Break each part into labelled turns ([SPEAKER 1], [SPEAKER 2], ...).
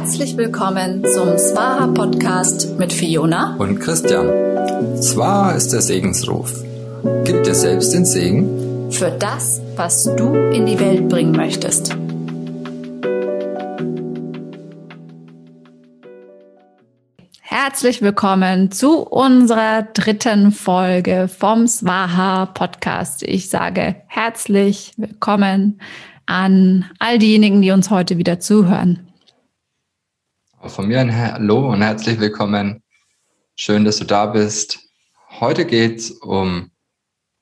[SPEAKER 1] Herzlich willkommen zum Swaha Podcast mit Fiona
[SPEAKER 2] und Christian. Swaha ist der Segensruf. Gib dir selbst den Segen
[SPEAKER 1] für das, was du in die Welt bringen möchtest. Herzlich willkommen zu unserer dritten Folge vom Swaha Podcast. Ich sage herzlich willkommen an all diejenigen, die uns heute wieder zuhören.
[SPEAKER 2] Von mir ein Hallo und herzlich willkommen. Schön, dass du da bist. Heute geht es um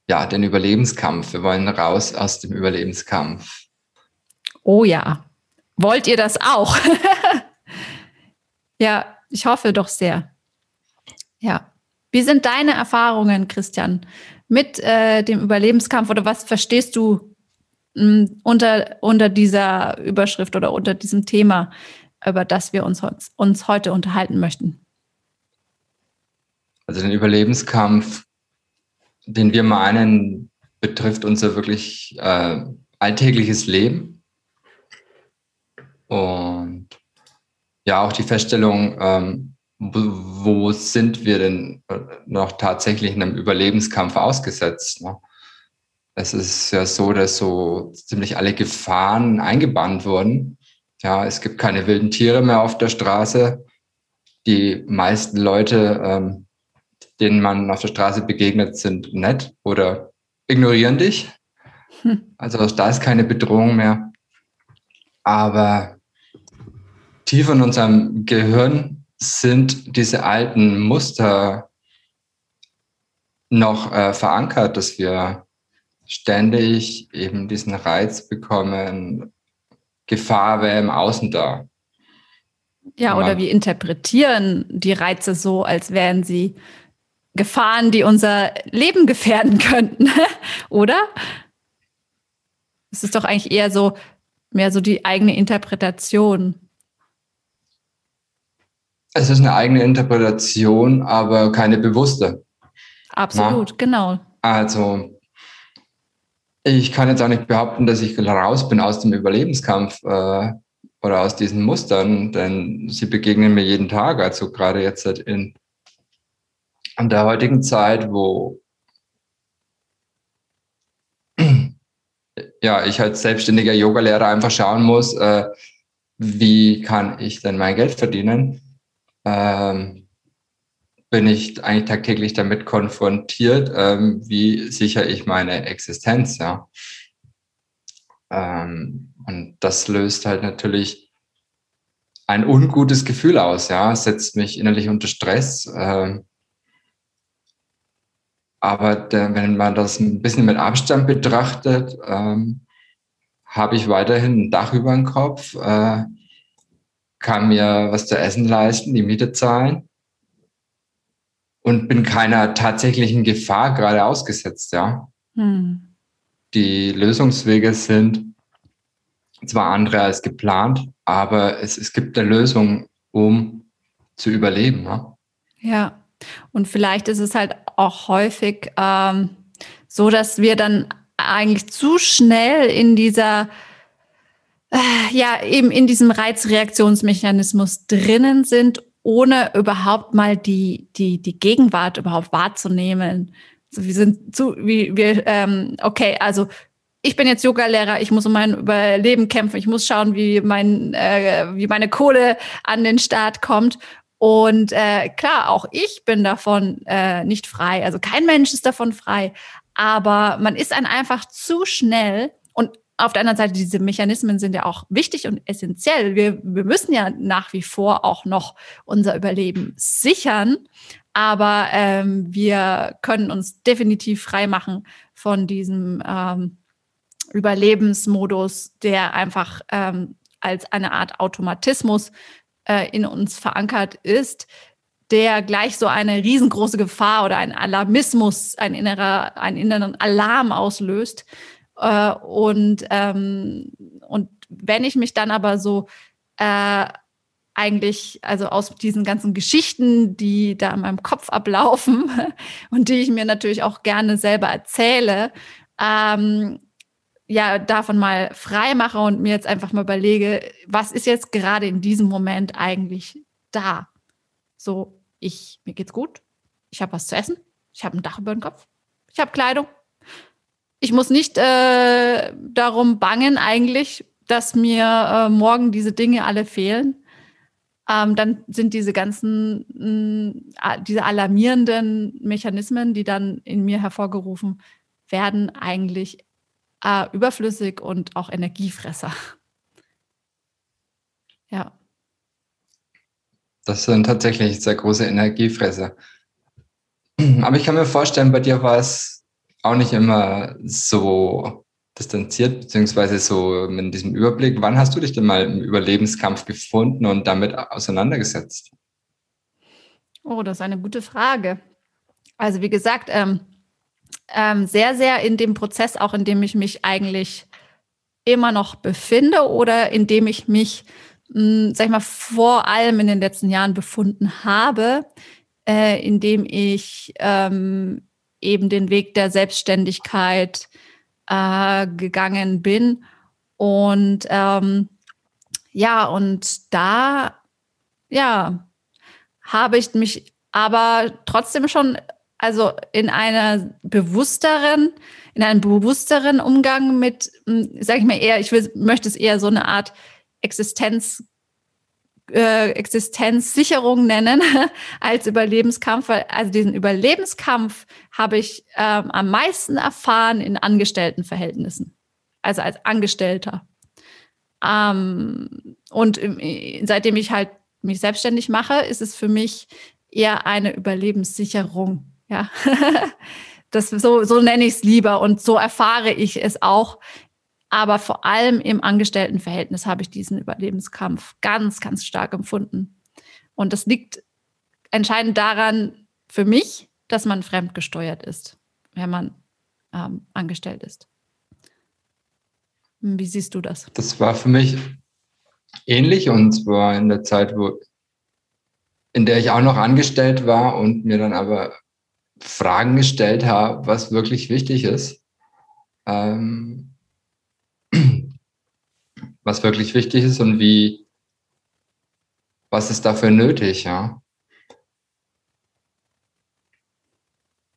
[SPEAKER 2] ja, den Überlebenskampf. Wir wollen raus aus dem Überlebenskampf.
[SPEAKER 1] Oh ja. Wollt ihr das auch? ja, ich hoffe doch sehr. Ja. Wie sind deine Erfahrungen, Christian, mit äh, dem Überlebenskampf oder was verstehst du hm, unter, unter dieser Überschrift oder unter diesem Thema? Über das wir uns, uns heute unterhalten möchten?
[SPEAKER 2] Also den Überlebenskampf, den wir meinen, betrifft unser wirklich äh, alltägliches Leben. Und ja, auch die Feststellung, ähm, wo sind wir denn noch tatsächlich in einem Überlebenskampf ausgesetzt? Ne? Es ist ja so, dass so ziemlich alle Gefahren eingebannt wurden. Ja, es gibt keine wilden Tiere mehr auf der Straße. Die meisten Leute, ähm, denen man auf der Straße begegnet, sind nett oder ignorieren dich. Hm. Also da ist keine Bedrohung mehr. Aber tief in unserem Gehirn sind diese alten Muster noch äh, verankert, dass wir ständig eben diesen Reiz bekommen, Gefahr wäre im Außen da.
[SPEAKER 1] Ja, oder wir interpretieren die Reize so, als wären sie Gefahren, die unser Leben gefährden könnten, oder? Es ist doch eigentlich eher so, mehr so die eigene Interpretation.
[SPEAKER 2] Es ist eine eigene Interpretation, aber keine bewusste.
[SPEAKER 1] Absolut, Na? genau.
[SPEAKER 2] Also ich kann jetzt auch nicht behaupten, dass ich raus bin aus dem Überlebenskampf äh, oder aus diesen Mustern, denn sie begegnen mir jeden Tag. Also gerade jetzt halt in, in der heutigen Zeit, wo ja, ich als selbstständiger Yogalehrer einfach schauen muss, äh, wie kann ich denn mein Geld verdienen? Ähm, bin ich eigentlich tagtäglich damit konfrontiert, ähm, wie sichere ich meine Existenz, ja. Ähm, und das löst halt natürlich ein ungutes Gefühl aus, ja, setzt mich innerlich unter Stress. Ähm, aber der, wenn man das ein bisschen mit Abstand betrachtet, ähm, habe ich weiterhin ein Dach über dem Kopf, äh, kann mir was zu essen leisten, die Miete zahlen und bin keiner tatsächlichen Gefahr gerade ausgesetzt, ja. Hm. Die Lösungswege sind zwar andere als geplant, aber es, es gibt eine Lösung, um zu überleben. Ne?
[SPEAKER 1] Ja, und vielleicht ist es halt auch häufig ähm, so, dass wir dann eigentlich zu schnell in dieser äh, ja, eben in diesem Reizreaktionsmechanismus drinnen sind ohne überhaupt mal die, die, die Gegenwart überhaupt wahrzunehmen. Also wir sind zu, wie wir, ähm, okay, also ich bin jetzt Yoga-Lehrer, ich muss um mein Überleben kämpfen, ich muss schauen, wie, mein, äh, wie meine Kohle an den Start kommt. Und äh, klar, auch ich bin davon äh, nicht frei. Also kein Mensch ist davon frei. Aber man ist ein einfach zu schnell auf der anderen Seite, diese Mechanismen sind ja auch wichtig und essentiell. Wir, wir müssen ja nach wie vor auch noch unser Überleben sichern, aber ähm, wir können uns definitiv frei machen von diesem ähm, Überlebensmodus, der einfach ähm, als eine Art Automatismus äh, in uns verankert ist, der gleich so eine riesengroße Gefahr oder ein Alarmismus, ein innerer, einen inneren Alarm auslöst, äh, und, ähm, und wenn ich mich dann aber so äh, eigentlich, also aus diesen ganzen Geschichten, die da in meinem Kopf ablaufen und die ich mir natürlich auch gerne selber erzähle, ähm, ja davon mal frei mache und mir jetzt einfach mal überlege, was ist jetzt gerade in diesem Moment eigentlich da? So, ich, mir geht's gut, ich habe was zu essen, ich habe ein Dach über dem Kopf, ich habe Kleidung. Ich muss nicht äh, darum bangen eigentlich, dass mir äh, morgen diese Dinge alle fehlen. Ähm, dann sind diese ganzen, mh, diese alarmierenden Mechanismen, die dann in mir hervorgerufen werden, eigentlich äh, überflüssig und auch Energiefresser. Ja.
[SPEAKER 2] Das sind tatsächlich sehr große Energiefresser. Aber ich kann mir vorstellen, bei dir war es auch nicht immer so distanziert, beziehungsweise so mit diesem Überblick. Wann hast du dich denn mal im Überlebenskampf gefunden und damit auseinandergesetzt?
[SPEAKER 1] Oh, das ist eine gute Frage. Also wie gesagt, ähm, ähm, sehr, sehr in dem Prozess, auch in dem ich mich eigentlich immer noch befinde oder in dem ich mich, mh, hm, sag ich mal, vor allem in den letzten Jahren befunden habe, äh, in dem ich ähm, eben den Weg der Selbstständigkeit äh, gegangen bin. Und ähm, ja, und da, ja, habe ich mich aber trotzdem schon also in einer bewussteren, in einem bewussteren Umgang mit, hm, sage ich mal eher, ich will, möchte es eher so eine Art Existenz, äh, Existenzsicherung nennen als Überlebenskampf. Also diesen Überlebenskampf habe ich ähm, am meisten erfahren in Angestelltenverhältnissen, also als Angestellter. Ähm, und seitdem ich halt mich selbstständig mache, ist es für mich eher eine Überlebenssicherung. Ja, das so, so nenne ich es lieber und so erfahre ich es auch. Aber vor allem im Angestelltenverhältnis habe ich diesen Überlebenskampf ganz, ganz stark empfunden. Und das liegt entscheidend daran für mich, dass man fremdgesteuert ist, wenn man ähm, angestellt ist. Wie siehst du das?
[SPEAKER 2] Das war für mich ähnlich und zwar in der Zeit, wo, in der ich auch noch angestellt war und mir dann aber Fragen gestellt habe, was wirklich wichtig ist. Ähm, was wirklich wichtig ist und wie, was ist dafür nötig, ja.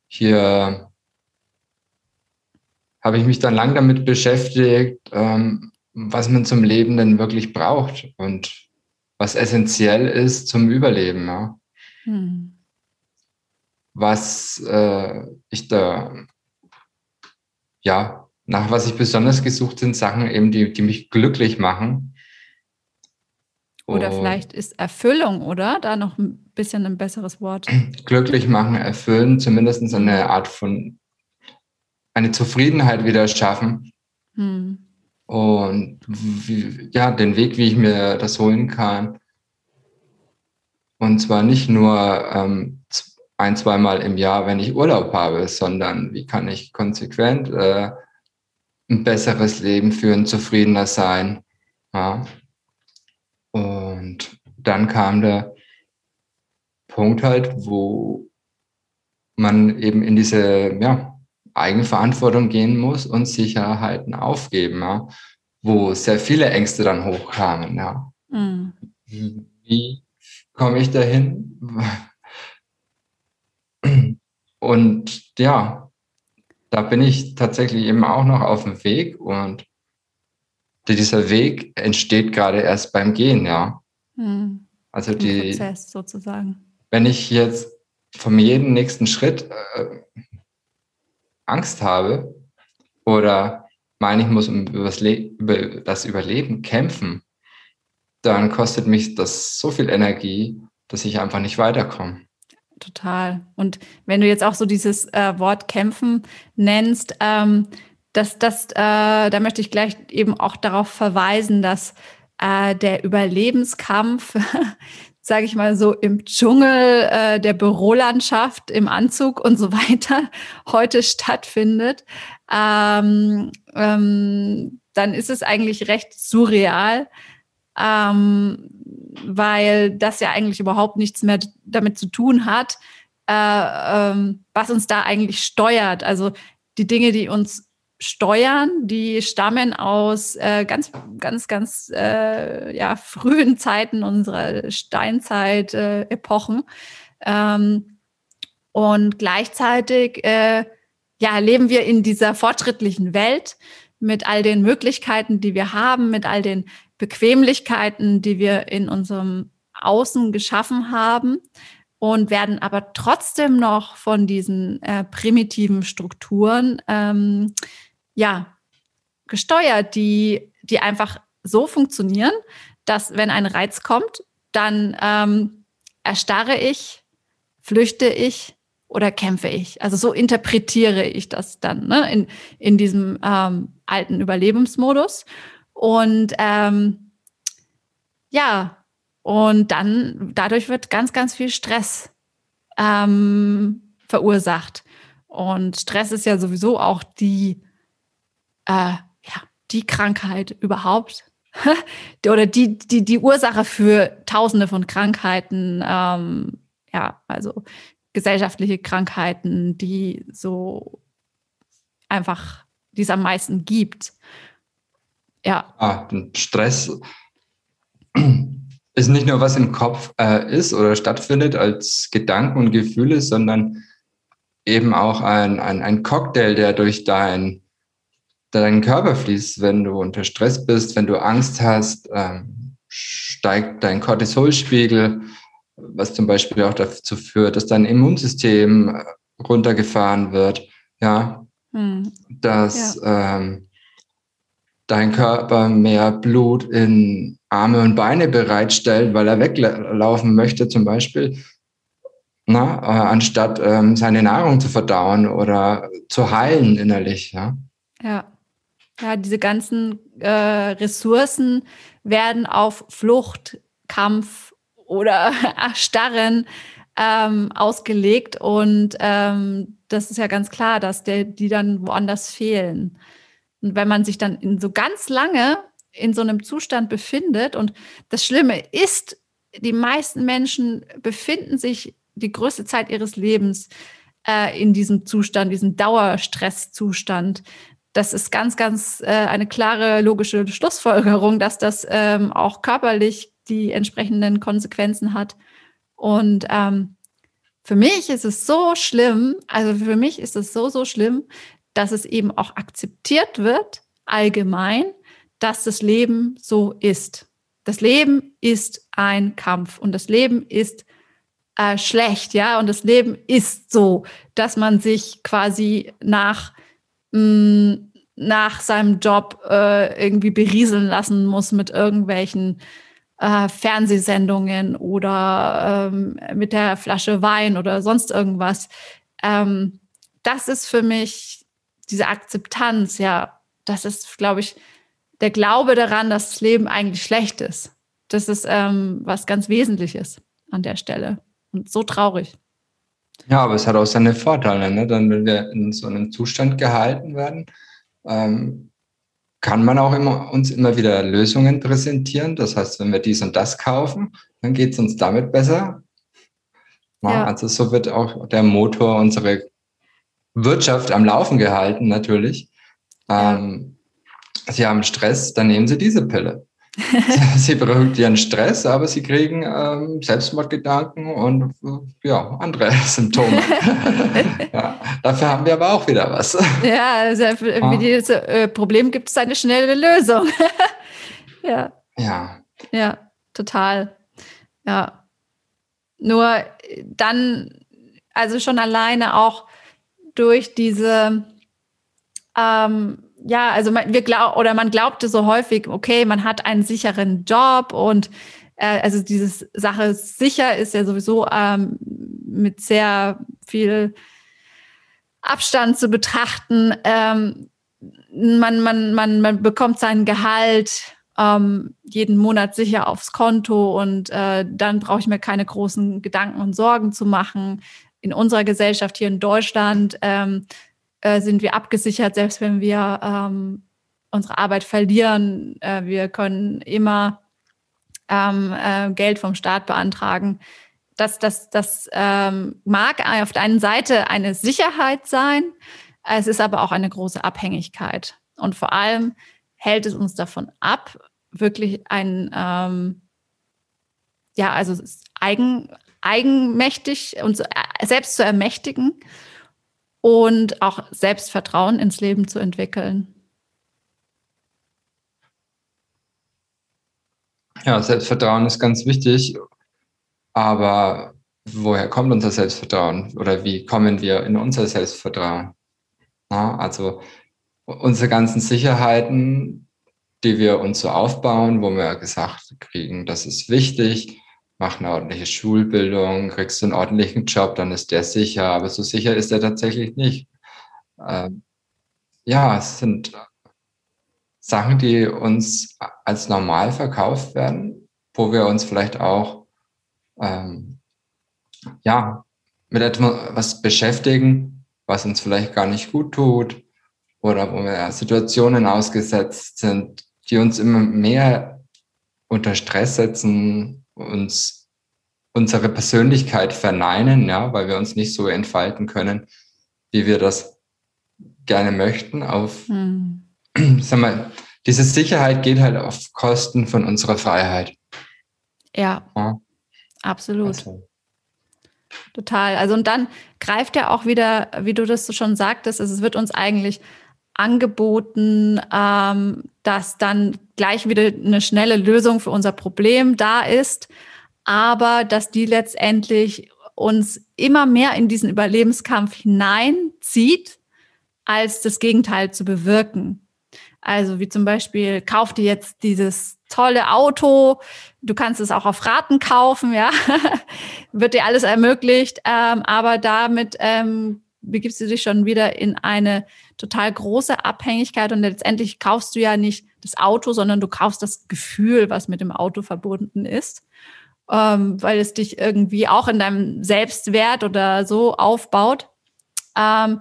[SPEAKER 2] Hier habe ich mich dann lang damit beschäftigt, ähm, was man zum Leben denn wirklich braucht und was essentiell ist zum Überleben, ja. Hm was äh, ich da, ja, nach was ich besonders gesucht sind Sachen eben, die, die mich glücklich machen.
[SPEAKER 1] Oder vielleicht ist Erfüllung, oder? Da noch ein bisschen ein besseres Wort.
[SPEAKER 2] Glücklich machen, erfüllen, zumindest eine Art von, eine Zufriedenheit wieder schaffen. Hm. Und wie, ja, den Weg, wie ich mir das holen kann. Und zwar nicht nur ähm, ein, zweimal im Jahr, wenn ich Urlaub habe, sondern wie kann ich konsequent äh, ein besseres Leben führen, zufriedener sein. Ja. Und dann kam der Punkt halt, wo man eben in diese ja, Eigenverantwortung gehen muss und Sicherheiten aufgeben, ja, wo sehr viele Ängste dann hochkamen. Ja. Mhm. Wie komme ich dahin? Und ja, da bin ich tatsächlich eben auch noch auf dem Weg und dieser Weg entsteht gerade erst beim Gehen, ja. Hm. Also die
[SPEAKER 1] Prozess sozusagen.
[SPEAKER 2] Wenn ich jetzt vom jeden nächsten Schritt äh, Angst habe oder meine, ich muss um über das Überleben kämpfen, dann kostet mich das so viel Energie, dass ich einfach nicht weiterkomme
[SPEAKER 1] total. Und wenn du jetzt auch so dieses äh, Wort kämpfen nennst, ähm, das, das, äh, da möchte ich gleich eben auch darauf verweisen, dass äh, der Überlebenskampf, sage ich mal so, im Dschungel äh, der Bürolandschaft, im Anzug und so weiter heute stattfindet, ähm, ähm, dann ist es eigentlich recht surreal, ähm, weil das ja eigentlich überhaupt nichts mehr damit zu tun hat, äh, ähm, was uns da eigentlich steuert. Also die Dinge, die uns steuern, die stammen aus äh, ganz, ganz, ganz äh, ja, frühen Zeiten unserer Steinzeit-Epochen. Äh, ähm, und gleichzeitig äh, ja, leben wir in dieser fortschrittlichen Welt mit all den Möglichkeiten, die wir haben, mit all den Bequemlichkeiten, die wir in unserem Außen geschaffen haben und werden aber trotzdem noch von diesen äh, primitiven Strukturen ähm, ja gesteuert, die die einfach so funktionieren, dass wenn ein Reiz kommt, dann ähm, erstarre ich, flüchte ich oder kämpfe ich. Also so interpretiere ich das dann ne, in, in diesem ähm, alten Überlebensmodus. Und ähm, ja, und dann dadurch wird ganz, ganz viel Stress ähm, verursacht. Und Stress ist ja sowieso auch die, äh, ja, die Krankheit überhaupt. Oder die, die, die Ursache für tausende von Krankheiten. Ähm, ja, also gesellschaftliche Krankheiten, die so einfach, die es am meisten gibt.
[SPEAKER 2] Ja. Ah, Stress ist nicht nur was im Kopf äh, ist oder stattfindet als Gedanken und Gefühle, sondern eben auch ein, ein, ein Cocktail, der durch dein, deinen Körper fließt. Wenn du unter Stress bist, wenn du Angst hast, ähm, steigt dein Cortisolspiegel, was zum Beispiel auch dazu führt, dass dein Immunsystem äh, runtergefahren wird. Ja, hm. dass ja. Ähm, dein Körper mehr Blut in Arme und Beine bereitstellt, weil er weglaufen möchte zum Beispiel, na, äh, anstatt ähm, seine Nahrung zu verdauen oder zu heilen innerlich. Ja,
[SPEAKER 1] ja. ja diese ganzen äh, Ressourcen werden auf Flucht, Kampf, oder Erstarren ähm, ausgelegt. Und ähm, das ist ja ganz klar, dass der, die dann woanders fehlen. Und wenn man sich dann in so ganz lange in so einem Zustand befindet, und das Schlimme ist, die meisten Menschen befinden sich die größte Zeit ihres Lebens äh, in diesem Zustand, diesem Dauerstresszustand. Das ist ganz, ganz äh, eine klare logische Schlussfolgerung, dass das ähm, auch körperlich die entsprechenden Konsequenzen hat. Und ähm, für mich ist es so schlimm, also für mich ist es so, so schlimm, dass es eben auch akzeptiert wird, allgemein, dass das Leben so ist. Das Leben ist ein Kampf und das Leben ist äh, schlecht, ja, und das Leben ist so, dass man sich quasi nach, mh, mm, nach seinem Job äh, irgendwie berieseln lassen muss mit irgendwelchen äh, Fernsehsendungen oder ähm, mit der Flasche Wein oder sonst irgendwas. Ähm, das ist für mich diese Akzeptanz, ja, das ist, glaube ich, der Glaube daran, dass das Leben eigentlich schlecht ist. Das ist ähm, was ganz Wesentliches an der Stelle und so traurig.
[SPEAKER 2] Ja, aber es hat auch seine Vorteile, ne? Dann, wenn wir in so einem Zustand gehalten werden, ähm, kann man auch immer, uns immer wieder Lösungen präsentieren. Das heißt, wenn wir dies und das kaufen, dann geht es uns damit besser. Ja, Also so wird auch der Motor unserer Wirtschaft am Laufen gehalten, natürlich. Ähm, Sie haben Stress, dann nehmen Sie diese Pille. sie beruhigt ihren Stress, aber sie kriegen ähm, Selbstmordgedanken und äh, ja, andere Symptome. ja, dafür haben wir aber auch wieder was.
[SPEAKER 1] Ja, also für ah. dieses äh, Problem gibt es eine schnelle Lösung. ja.
[SPEAKER 2] Ja.
[SPEAKER 1] Ja, total. Ja. Nur dann, also schon alleine auch durch diese ähm, ja, also man, wir glaub, oder man glaubte so häufig, okay, man hat einen sicheren Job und äh, also diese Sache sicher ist ja sowieso ähm, mit sehr viel Abstand zu betrachten. Ähm, man, man, man, man bekommt sein Gehalt ähm, jeden Monat sicher aufs Konto und äh, dann brauche ich mir keine großen Gedanken und Sorgen zu machen. In unserer Gesellschaft hier in Deutschland ähm, äh, sind wir abgesichert, selbst wenn wir ähm, unsere Arbeit verlieren. Äh, wir können immer ähm, äh, Geld vom Staat beantragen. Das, das, das ähm, mag auf der einen Seite eine Sicherheit sein, Es ist aber auch eine große Abhängigkeit. Und vor allem hält es uns davon ab, wirklich ein, ähm, ja, also eigen, eigenmächtig und äh, selbst zu ermächtigen und auch Selbstvertrauen ins Leben zu entwickeln.
[SPEAKER 2] Ja, Selbstvertrauen ist ganz wichtig, aber woher kommt unser Selbstvertrauen oder wie kommen wir in unser Selbstvertrauen? Ja, also unsere ganzen Sicherheiten, die wir uns so aufbauen, wo wir gesagt kriegen, das ist wichtig, mach eine ordentliche Schulbildung, kriegst du einen ordentlichen Job, dann ist der sicher, aber so sicher ist er tatsächlich nicht. Ähm, ja, es sind Sachen, die uns als normal verkauft werden, wo wir uns vielleicht auch ähm, ja, mit etwas beschäftigen, was uns vielleicht gar nicht gut tut oder wo wir Situationen ausgesetzt sind, die uns immer mehr unter Stress setzen, uns unsere Persönlichkeit verneinen, ja, weil wir uns nicht so entfalten können, wie wir das gerne möchten. Auf, hm. sag mal, diese Sicherheit geht halt auf Kosten von unserer Freiheit.
[SPEAKER 1] Ja, ja. absolut. Also. Total. Also und dann greift ja auch wieder, wie du das schon sagtest, also es wird uns eigentlich angeboten, ähm, dass dann gleich wieder eine schnelle Lösung für unser Problem da ist, aber dass die letztendlich uns immer mehr in diesen Überlebenskampf hineinzieht, als das Gegenteil zu bewirken. Also wie zum Beispiel, kauf dir jetzt dieses tolle Auto, du kannst es auch auf Raten kaufen, ja, wird dir alles ermöglicht, ähm, aber damit ähm, begibst du dich schon wieder in eine total große Abhängigkeit und letztendlich kaufst du ja nicht das Auto, sondern du kaufst das Gefühl, was mit dem Auto verbunden ist, ähm, weil es dich irgendwie auch in deinem Selbstwert oder so aufbaut. Ähm,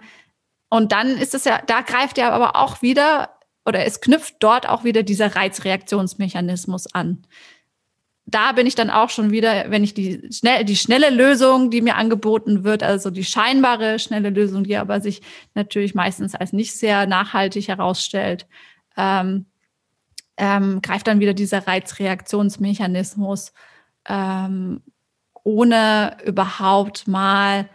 [SPEAKER 1] und dann ist es ja, da greift ja aber auch wieder oder es knüpft dort auch wieder dieser Reizreaktionsmechanismus an. Da bin ich dann auch schon wieder, wenn ich die, schnell, die schnelle Lösung, die mir angeboten wird, also die scheinbare schnelle Lösung, die aber sich natürlich meistens als nicht sehr nachhaltig herausstellt, ähm, ähm, greift dann wieder dieser Reizreaktionsmechanismus, ähm, ohne überhaupt mal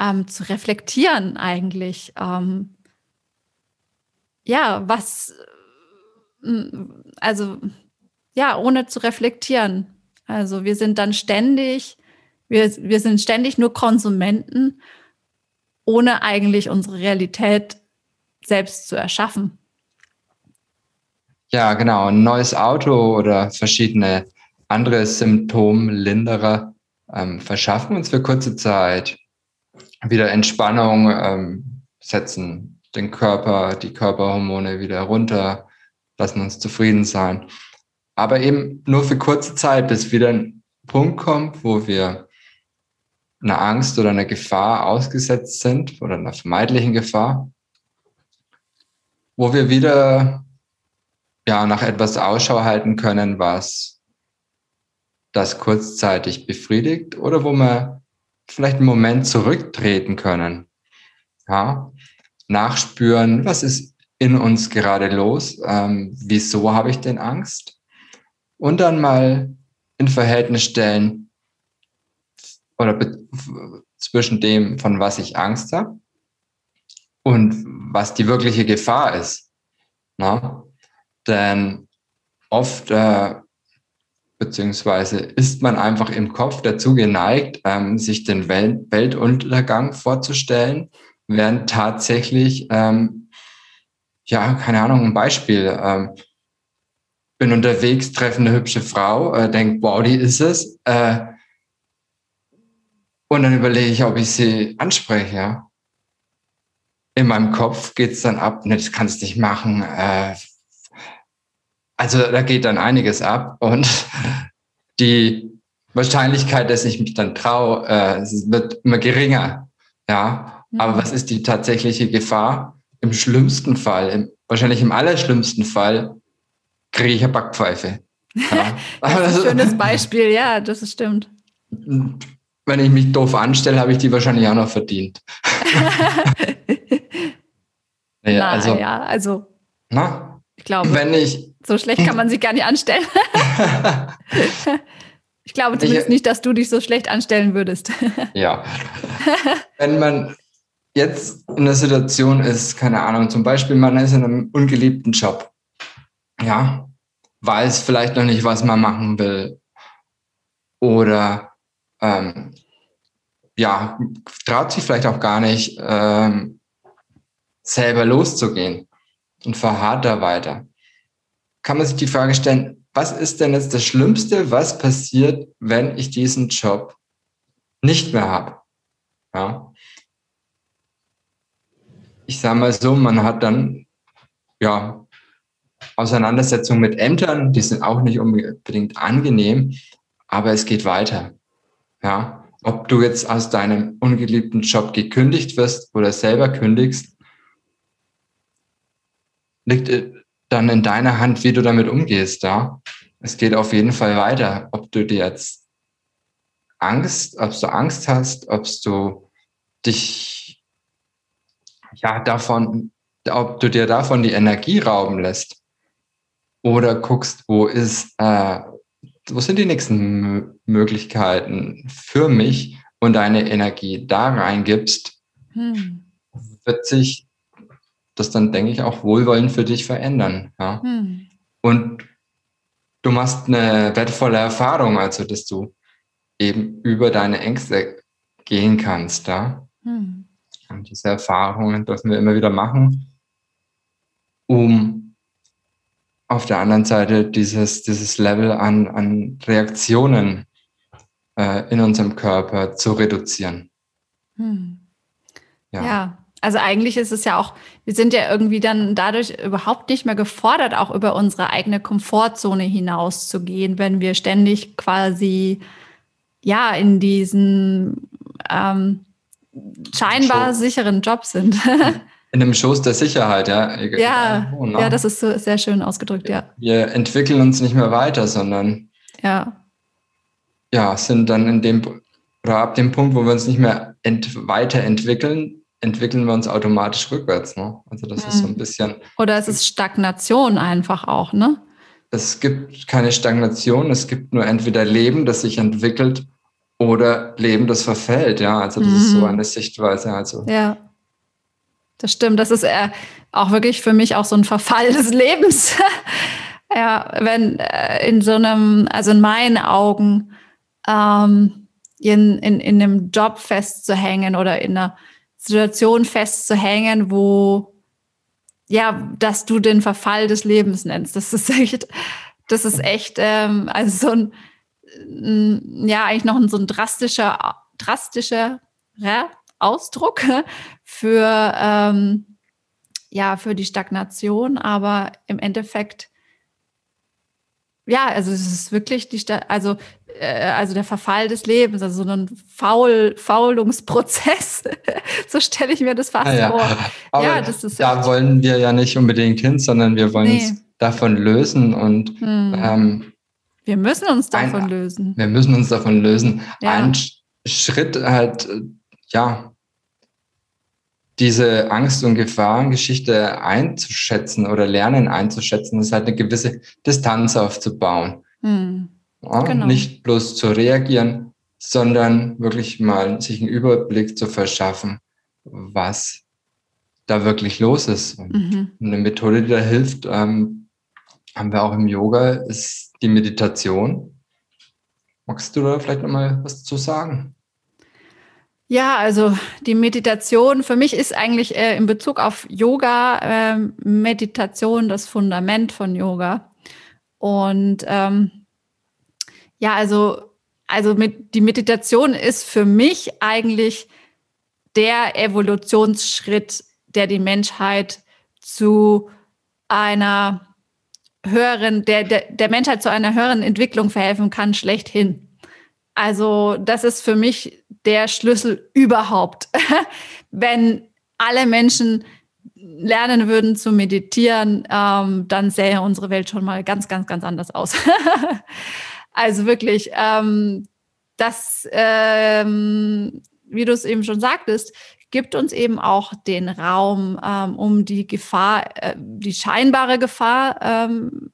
[SPEAKER 1] ähm, zu reflektieren eigentlich. Ähm, ja, was, äh, also, ja, ohne zu reflektieren. Also wir sind dann ständig, wir, wir sind ständig nur Konsumenten, ohne eigentlich unsere Realität selbst zu erschaffen.
[SPEAKER 2] Ja, genau. Ein neues Auto oder verschiedene andere Symptomlinderer ähm, verschaffen uns für kurze Zeit wieder Entspannung, ähm, setzen den Körper, die Körperhormone wieder runter, lassen uns zufrieden sein. Aber eben nur für kurze Zeit, bis wieder ein Punkt kommt, wo wir einer Angst oder einer Gefahr ausgesetzt sind oder einer vermeidlichen Gefahr, wo wir wieder ja, nach etwas Ausschau halten können, was das kurzzeitig befriedigt oder wo wir vielleicht einen Moment zurücktreten können. Ja, nachspüren, was ist in uns gerade los, ähm, wieso habe ich denn Angst? Und dann mal in Verhältnis stellen oder zwischen dem, von was ich Angst habe und was die wirkliche Gefahr ist. Na? Denn oft, äh, beziehungsweise ist man einfach im Kopf dazu geneigt, ähm, sich den Welt Weltuntergang vorzustellen während tatsächlich, ähm, ja, keine Ahnung, ein Beispiel. Ähm, bin unterwegs, treffe eine hübsche Frau, äh, denke, wow, die ist es. Äh, und dann überlege ich, ob ich sie anspreche. Ja? In meinem Kopf geht es dann ab, ne, das kannst du nicht machen. Äh, also da geht dann einiges ab und die Wahrscheinlichkeit, dass ich mich dann traue, äh, wird immer geringer. Ja, aber was ist die tatsächliche Gefahr? Im schlimmsten Fall, im, wahrscheinlich im allerschlimmsten Fall, kriege ich eine Backpfeife.
[SPEAKER 1] Ja. das ist ein schönes Beispiel, ja, das stimmt.
[SPEAKER 2] wenn ich mich doof anstelle, habe ich die wahrscheinlich auch noch verdient.
[SPEAKER 1] naja, na, also, ja, also.
[SPEAKER 2] Na?
[SPEAKER 1] Ich glaube,
[SPEAKER 2] wenn ich,
[SPEAKER 1] so schlecht kann man sich gar nicht anstellen. ich glaube zumindest ich, nicht, dass du dich so schlecht anstellen würdest.
[SPEAKER 2] ja. Wenn man jetzt in der Situation ist, keine Ahnung, zum Beispiel man ist in einem ungeliebten Job, ja, weiß vielleicht noch nicht, was man machen will oder ähm, ja, traut sich vielleicht auch gar nicht, ähm, selber loszugehen und verharrt da weiter. Kann man sich die Frage stellen, was ist denn jetzt das Schlimmste, was passiert, wenn ich diesen Job nicht mehr habe? Ja. Ich sage mal so, man hat dann ja Auseinandersetzungen mit Ämtern, die sind auch nicht unbedingt angenehm, aber es geht weiter. Ja, ob du jetzt aus deinem ungeliebten Job gekündigt wirst oder selber kündigst, liegt äh, dann in deiner Hand, wie du damit umgehst. Ja, es geht auf jeden Fall weiter. Ob du dir jetzt Angst, ob du Angst hast, ob du dich ja davon, ob du dir davon die Energie rauben lässt oder guckst, wo ist, äh, wo sind die nächsten Möglichkeiten für mich und deine Energie da reingibst, hm. wird sich das dann, denke ich, auch wohlwollend für dich verändern. Ja? Hm. Und du machst eine wertvolle Erfahrung, also dass du eben über deine Ängste gehen kannst. Ja? Hm. Und diese Erfahrungen dürfen wir immer wieder machen, um auf der anderen Seite dieses, dieses Level an, an Reaktionen äh, in unserem Körper zu reduzieren.
[SPEAKER 1] Hm. Ja. ja. also eigentlich ist es ja auch, wir sind ja irgendwie dann dadurch überhaupt nicht mehr gefordert, auch über unsere eigene Komfortzone hinauszugehen, wenn wir ständig quasi ja in diesen ähm, scheinbar sicheren Job sind.
[SPEAKER 2] in einem Schoß der Sicherheit, ja.
[SPEAKER 1] Ja, oh, ja, das ist so sehr schön ausgedrückt, ja.
[SPEAKER 2] Wir entwickeln uns nicht mehr weiter, sondern
[SPEAKER 1] ja,
[SPEAKER 2] ja sind dann in dem oder ab dem Punkt, wo wir uns nicht mehr ent weiterentwickeln, entwickeln wir uns automatisch rückwärts. Ne? Also das mhm. ist so ein mhm. bisschen.
[SPEAKER 1] Oder es ist Stagnation einfach auch, ne?
[SPEAKER 2] Es gibt keine Stagnation, es gibt nur entweder Leben, das sich entwickelt, oder Leben, das verfällt, ja. Also das mhm. ist so mhm. eine Sichtweise. Also
[SPEAKER 1] ja. Das stimmt. Das ist äh, auch wirklich für mich auch so ein Verfall des Lebens. ja, wenn äh, in so einem, also in meinen Augen, ähm, in, in, in einem Job festzuhängen oder in einer Situation festzuhängen, wo ja, dass du den Verfall des Lebens nennst. Das ist echt, das ist echt, ähm, also so ein, ja, eigentlich noch ein, so ein drastischer, drastischer Ausdruck für, ähm, ja, für die Stagnation, aber im Endeffekt, ja, also es ist wirklich die, Sta also, äh, also der Verfall des Lebens, also so ein Faul Faulungsprozess, so stelle ich mir das fast ah, ja. vor.
[SPEAKER 2] Aber ja, das ist da wollen wir ja nicht unbedingt hin, sondern wir wollen nee. uns davon lösen und hm. ähm,
[SPEAKER 1] wir müssen uns davon ein, lösen.
[SPEAKER 2] Wir müssen uns davon lösen. Ja. Ein Schritt halt, ja, diese Angst- und Gefahrengeschichte einzuschätzen oder lernen einzuschätzen, ist halt eine gewisse Distanz aufzubauen. Hm. Ja, genau. Nicht bloß zu reagieren, sondern wirklich mal sich einen Überblick zu verschaffen, was da wirklich los ist. Mhm. Eine Methode, die da hilft, ähm, haben wir auch im Yoga, ist die Meditation. Magst du da vielleicht nochmal was zu sagen?
[SPEAKER 1] Ja, also die Meditation für mich ist eigentlich äh, in Bezug auf Yoga äh, Meditation das Fundament von Yoga. Und ähm, ja, also, also mit, die Meditation ist für mich eigentlich der Evolutionsschritt, der die Menschheit zu einer höheren, der, der, der Menschheit zu einer höheren Entwicklung verhelfen kann, schlechthin. Also das ist für mich der Schlüssel überhaupt. Wenn alle Menschen lernen würden zu meditieren, ähm, dann sähe unsere Welt schon mal ganz, ganz, ganz anders aus. also wirklich, ähm, das, ähm, wie du es eben schon sagtest, gibt uns eben auch den Raum, ähm, um die Gefahr, äh, die scheinbare Gefahr ähm,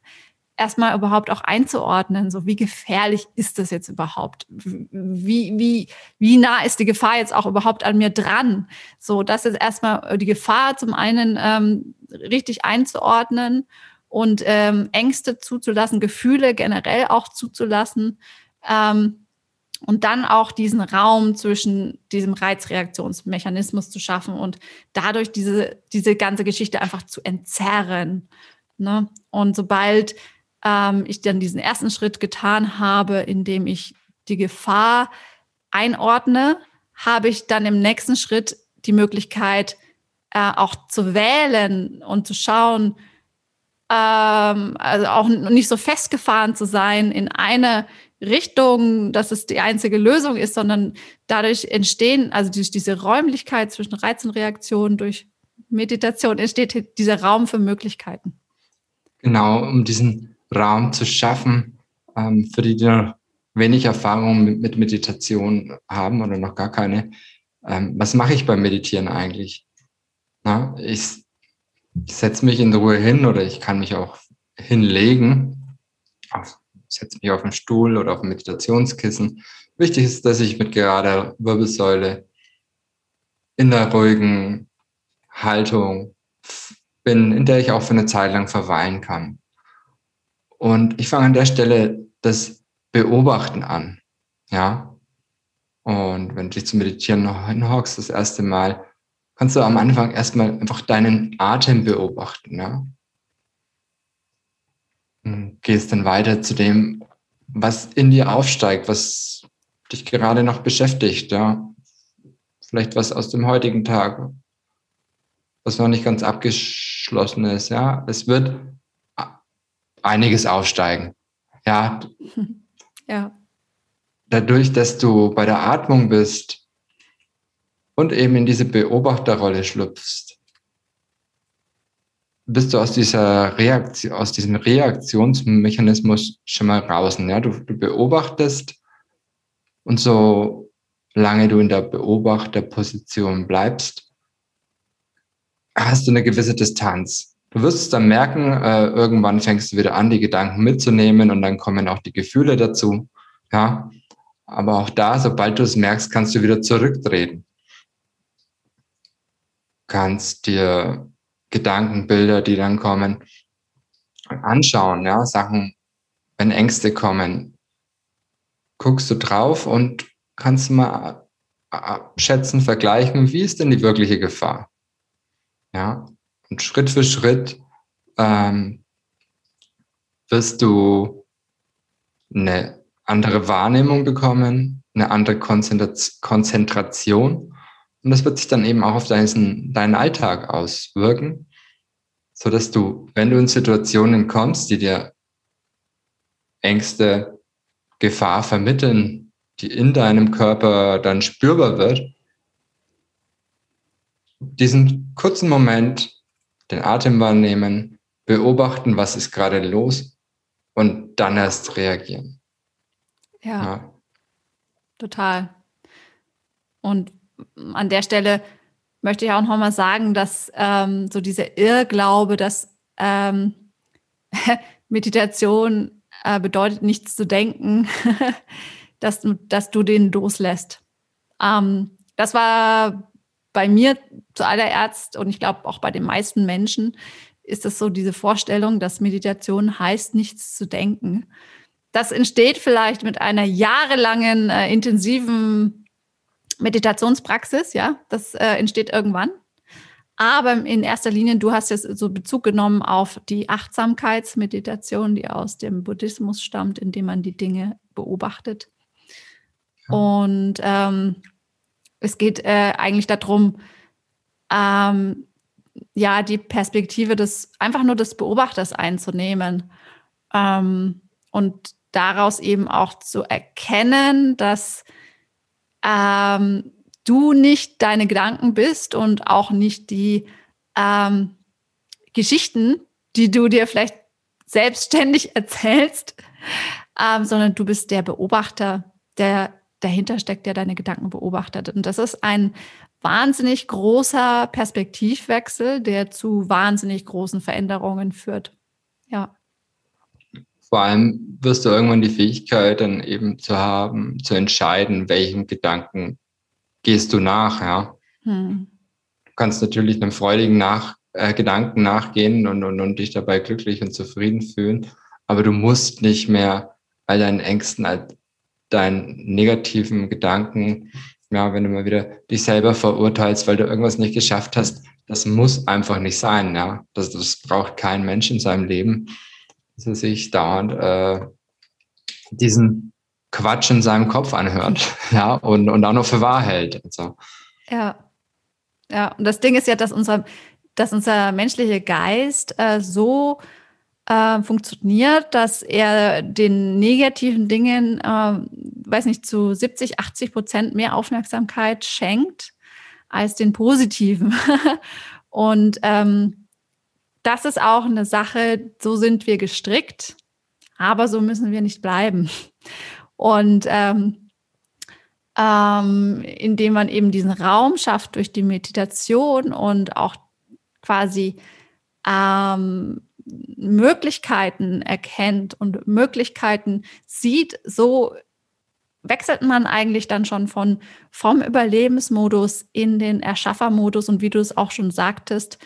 [SPEAKER 1] erstmal überhaupt auch einzuordnen. So, wie gefährlich ist das jetzt überhaupt? Wie, wie, wie nah ist die Gefahr jetzt auch überhaupt an mir dran? So, das ist erstmal die Gefahr zum einen ähm, richtig einzuordnen und ähm, Ängste zuzulassen, Gefühle generell auch zuzulassen. Ähm, und dann auch diesen Raum zwischen diesem Reizreaktionsmechanismus zu schaffen und dadurch diese, diese ganze Geschichte einfach zu entzerren. Ne? Und sobald ähm, ich dann diesen ersten Schritt getan habe, indem ich die Gefahr einordne, habe ich dann im nächsten Schritt die Möglichkeit, äh, auch zu wählen und zu schauen, ähm, also auch nicht so festgefahren zu sein in eine Richtung, dass es die einzige Lösung ist, sondern dadurch entstehen, also durch diese Räumlichkeit zwischen Reiz und Reaktion, durch Meditation entsteht dieser Raum für Möglichkeiten.
[SPEAKER 2] Genau, um diesen Raum zu schaffen, ähm, für die, die noch wenig Erfahrung mit, mit Meditation haben oder noch gar keine. Ähm, was mache ich beim Meditieren eigentlich? Na, ich, ich setze mich in Ruhe hin oder ich kann mich auch hinlegen, auf, setze mich auf einen Stuhl oder auf ein Meditationskissen. Wichtig ist, dass ich mit gerader Wirbelsäule in der ruhigen Haltung bin, in der ich auch für eine Zeit lang verweilen kann. Und ich fange an der Stelle das Beobachten an. Ja. Und wenn du dich zum Meditieren hinhockst, das erste Mal, kannst du am Anfang erstmal einfach deinen Atem beobachten. Ja. Und gehst dann weiter zu dem, was in dir aufsteigt, was dich gerade noch beschäftigt. Ja. Vielleicht was aus dem heutigen Tag, was noch nicht ganz abgeschlossen ist. Ja. Es wird einiges aufsteigen. Ja.
[SPEAKER 1] Ja.
[SPEAKER 2] Dadurch, dass du bei der Atmung bist und eben in diese Beobachterrolle schlüpfst, bist du aus dieser Reaktion, aus diesem Reaktionsmechanismus schon mal draußen. Ja? Du, du beobachtest und so lange du in der Beobachterposition bleibst, hast du eine gewisse Distanz. Du wirst es dann merken, äh, irgendwann fängst du wieder an, die Gedanken mitzunehmen und dann kommen auch die Gefühle dazu. Ja, aber auch da, sobald du es merkst, kannst du wieder zurücktreten. Kannst dir Gedankenbilder, die dann kommen, anschauen, ja, Sachen, wenn Ängste kommen, guckst du drauf und kannst mal abschätzen, vergleichen, wie ist denn die wirkliche Gefahr? Ja, und Schritt für Schritt ähm, wirst du eine andere Wahrnehmung bekommen, eine andere Konzentration. Und das wird sich dann eben auch auf deinen, deinen Alltag auswirken, so dass du, wenn du in Situationen kommst, die dir Ängste, Gefahr vermitteln, die in deinem Körper dann spürbar wird, diesen kurzen Moment den Atem wahrnehmen, beobachten, was ist gerade los und dann erst reagieren.
[SPEAKER 1] Ja, ja. total. Und an der Stelle möchte ich auch noch mal sagen, dass ähm, so dieser Irrglaube, dass ähm, Meditation äh, bedeutet, nichts zu denken, dass, du, dass du den loslässt. Ähm, das war bei mir zuallererst und ich glaube auch bei den meisten Menschen ist es so diese Vorstellung, dass Meditation heißt, nichts zu denken. Das entsteht vielleicht mit einer jahrelangen äh, intensiven Meditationspraxis, ja, das äh, entsteht irgendwann. Aber in erster Linie, du hast jetzt so Bezug genommen auf die Achtsamkeitsmeditation, die aus dem Buddhismus stammt, indem man die Dinge beobachtet. Und ähm, es geht äh, eigentlich darum, ähm, ja, die Perspektive des, einfach nur des Beobachters einzunehmen ähm, und daraus eben auch zu erkennen, dass ähm, du nicht deine Gedanken bist und auch nicht die ähm, Geschichten, die du dir vielleicht selbstständig erzählst, ähm, sondern du bist der Beobachter, der dahinter steckt, der deine Gedanken beobachtet. Und das ist ein wahnsinnig großer Perspektivwechsel, der zu wahnsinnig großen Veränderungen führt. Ja.
[SPEAKER 2] Vor allem wirst du irgendwann die Fähigkeit dann eben zu haben, zu entscheiden, welchen Gedanken gehst du nach, ja. Hm. Du kannst natürlich einem freudigen nach, äh, Gedanken nachgehen und, und, und dich dabei glücklich und zufrieden fühlen, aber du musst nicht mehr all deinen Ängsten, all deinen negativen Gedanken, ja, wenn du mal wieder dich selber verurteilst, weil du irgendwas nicht geschafft hast, das muss einfach nicht sein, ja. Das, das braucht kein Mensch in seinem Leben dass er sich dauernd äh, diesen Quatsch in seinem Kopf anhört, ja, und, und auch noch für wahr hält. Also.
[SPEAKER 1] Ja. Ja, und das Ding ist ja, dass unser, dass unser menschlicher Geist äh, so äh, funktioniert, dass er den negativen Dingen, äh, weiß nicht, zu 70, 80 Prozent mehr Aufmerksamkeit schenkt als den positiven. und ähm, das ist auch eine Sache, so sind wir gestrickt, aber so müssen wir nicht bleiben. Und ähm, ähm, indem man eben diesen Raum schafft durch die Meditation und auch quasi ähm, Möglichkeiten erkennt und Möglichkeiten sieht, so wechselt man eigentlich dann schon von vom Überlebensmodus in den Erschaffermodus und wie du es auch schon sagtest,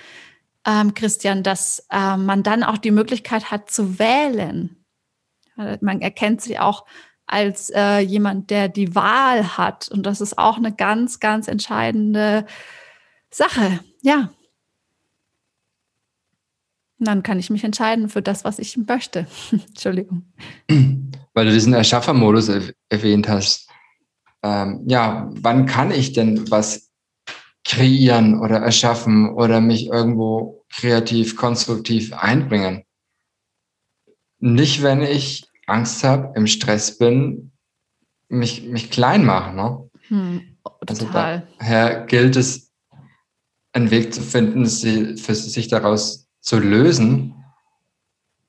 [SPEAKER 1] ähm, Christian, dass äh, man dann auch die Möglichkeit hat zu wählen. Man erkennt sich auch als äh, jemand, der die Wahl hat. Und das ist auch eine ganz, ganz entscheidende Sache. Ja. Und dann kann ich mich entscheiden für das, was ich möchte. Entschuldigung.
[SPEAKER 2] Weil du diesen Erschaffermodus erwähnt hast. Ähm, ja, wann kann ich denn was kreieren oder erschaffen oder mich irgendwo kreativ, konstruktiv einbringen. Nicht, wenn ich Angst habe, im Stress bin, mich, mich klein machen. Ne? Hm, also daher gilt es, einen Weg zu finden, für sich daraus zu lösen,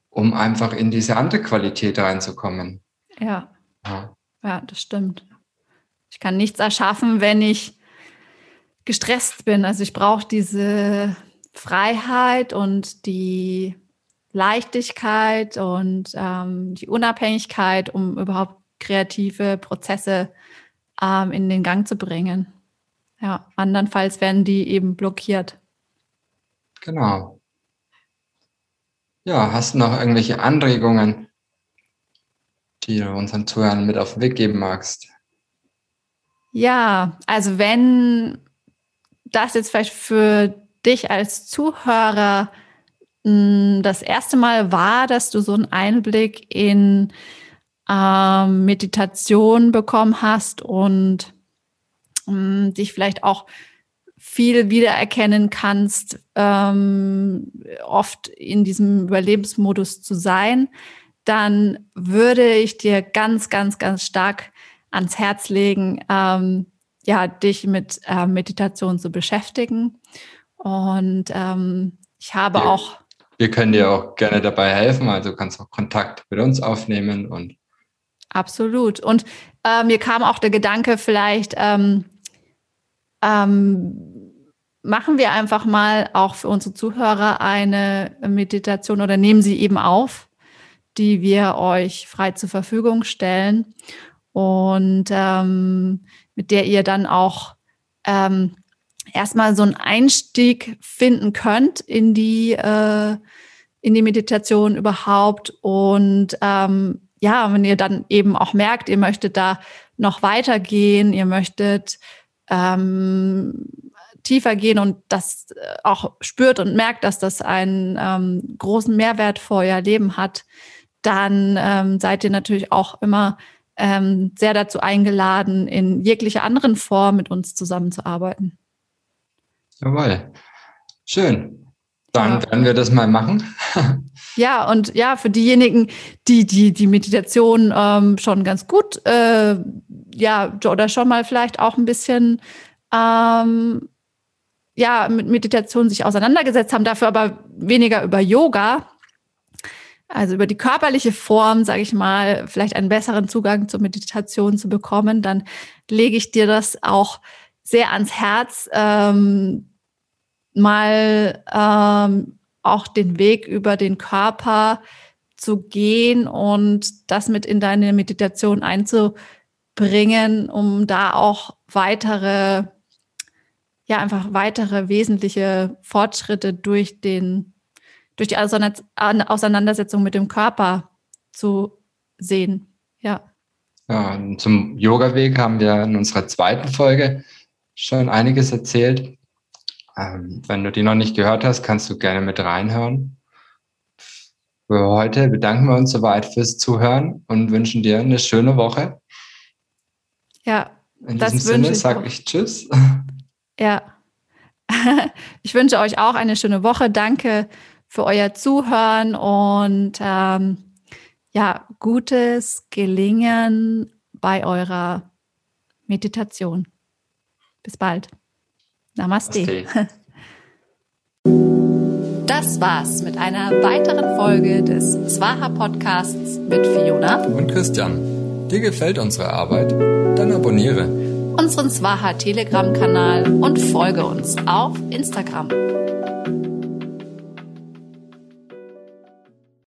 [SPEAKER 2] um einfach in diese andere Qualität reinzukommen.
[SPEAKER 1] Ja. ja. Ja, das stimmt. Ich kann nichts erschaffen, wenn ich gestresst bin. Also ich brauche diese Freiheit und die Leichtigkeit und ähm, die Unabhängigkeit, um überhaupt kreative Prozesse ähm, in den Gang zu bringen. Ja, andernfalls werden die eben blockiert.
[SPEAKER 2] Genau. Ja, hast du noch irgendwelche Anregungen, die du unseren Zuhörern mit auf den Weg geben magst?
[SPEAKER 1] Ja, also wenn das jetzt vielleicht für dich als Zuhörer hm, das erste Mal war, dass du so einen Einblick in ähm, Meditation bekommen hast und ähm, dich vielleicht auch viel wiedererkennen kannst, ähm, oft in diesem Überlebensmodus zu sein, dann würde ich dir ganz, ganz, ganz stark ans Herz legen, ähm, ja, dich mit äh, Meditation zu beschäftigen. Und ähm, ich habe
[SPEAKER 2] wir,
[SPEAKER 1] auch.
[SPEAKER 2] Wir können dir auch gerne dabei helfen, also du kannst auch Kontakt mit uns aufnehmen und.
[SPEAKER 1] Absolut. Und äh, mir kam auch der Gedanke, vielleicht ähm, ähm, machen wir einfach mal auch für unsere Zuhörer eine Meditation oder nehmen sie eben auf, die wir euch frei zur Verfügung stellen und ähm, mit der ihr dann auch ähm, erstmal so einen Einstieg finden könnt in die, äh, in die Meditation überhaupt. Und ähm, ja, wenn ihr dann eben auch merkt, ihr möchtet da noch weitergehen, ihr möchtet ähm, tiefer gehen und das äh, auch spürt und merkt, dass das einen ähm, großen Mehrwert für euer Leben hat, dann ähm, seid ihr natürlich auch immer ähm, sehr dazu eingeladen, in jeglicher anderen Form mit uns zusammenzuarbeiten.
[SPEAKER 2] Jawohl. Schön. Dann ja. werden wir das mal machen.
[SPEAKER 1] ja, und ja, für diejenigen, die die, die Meditation ähm, schon ganz gut, äh, ja, oder schon mal vielleicht auch ein bisschen ähm, ja, mit Meditation sich auseinandergesetzt haben, dafür aber weniger über Yoga, also über die körperliche Form, sage ich mal, vielleicht einen besseren Zugang zur Meditation zu bekommen, dann lege ich dir das auch sehr ans Herz, ähm, mal ähm, auch den Weg über den Körper zu gehen und das mit in deine Meditation einzubringen, um da auch weitere, ja, einfach weitere wesentliche Fortschritte durch den durch die Auseinandersetzung mit dem Körper zu sehen. Ja.
[SPEAKER 2] ja zum Yoga-Weg haben wir in unserer zweiten Folge schon einiges erzählt. Ähm, wenn du die noch nicht gehört hast, kannst du gerne mit reinhören. Für heute bedanken wir uns soweit fürs Zuhören und wünschen dir eine schöne Woche.
[SPEAKER 1] Ja.
[SPEAKER 2] In diesem Sinne sage ich Tschüss.
[SPEAKER 1] Ja. Ich wünsche euch auch eine schöne Woche. Danke für euer Zuhören und ähm, ja, gutes Gelingen bei eurer Meditation. Bis bald. Namaste. Namaste. Das war's mit einer weiteren Folge des Swaha Podcasts mit Fiona
[SPEAKER 2] und Christian. Dir gefällt unsere Arbeit? Dann abonniere
[SPEAKER 1] unseren Swaha Telegram Kanal und folge uns auf Instagram.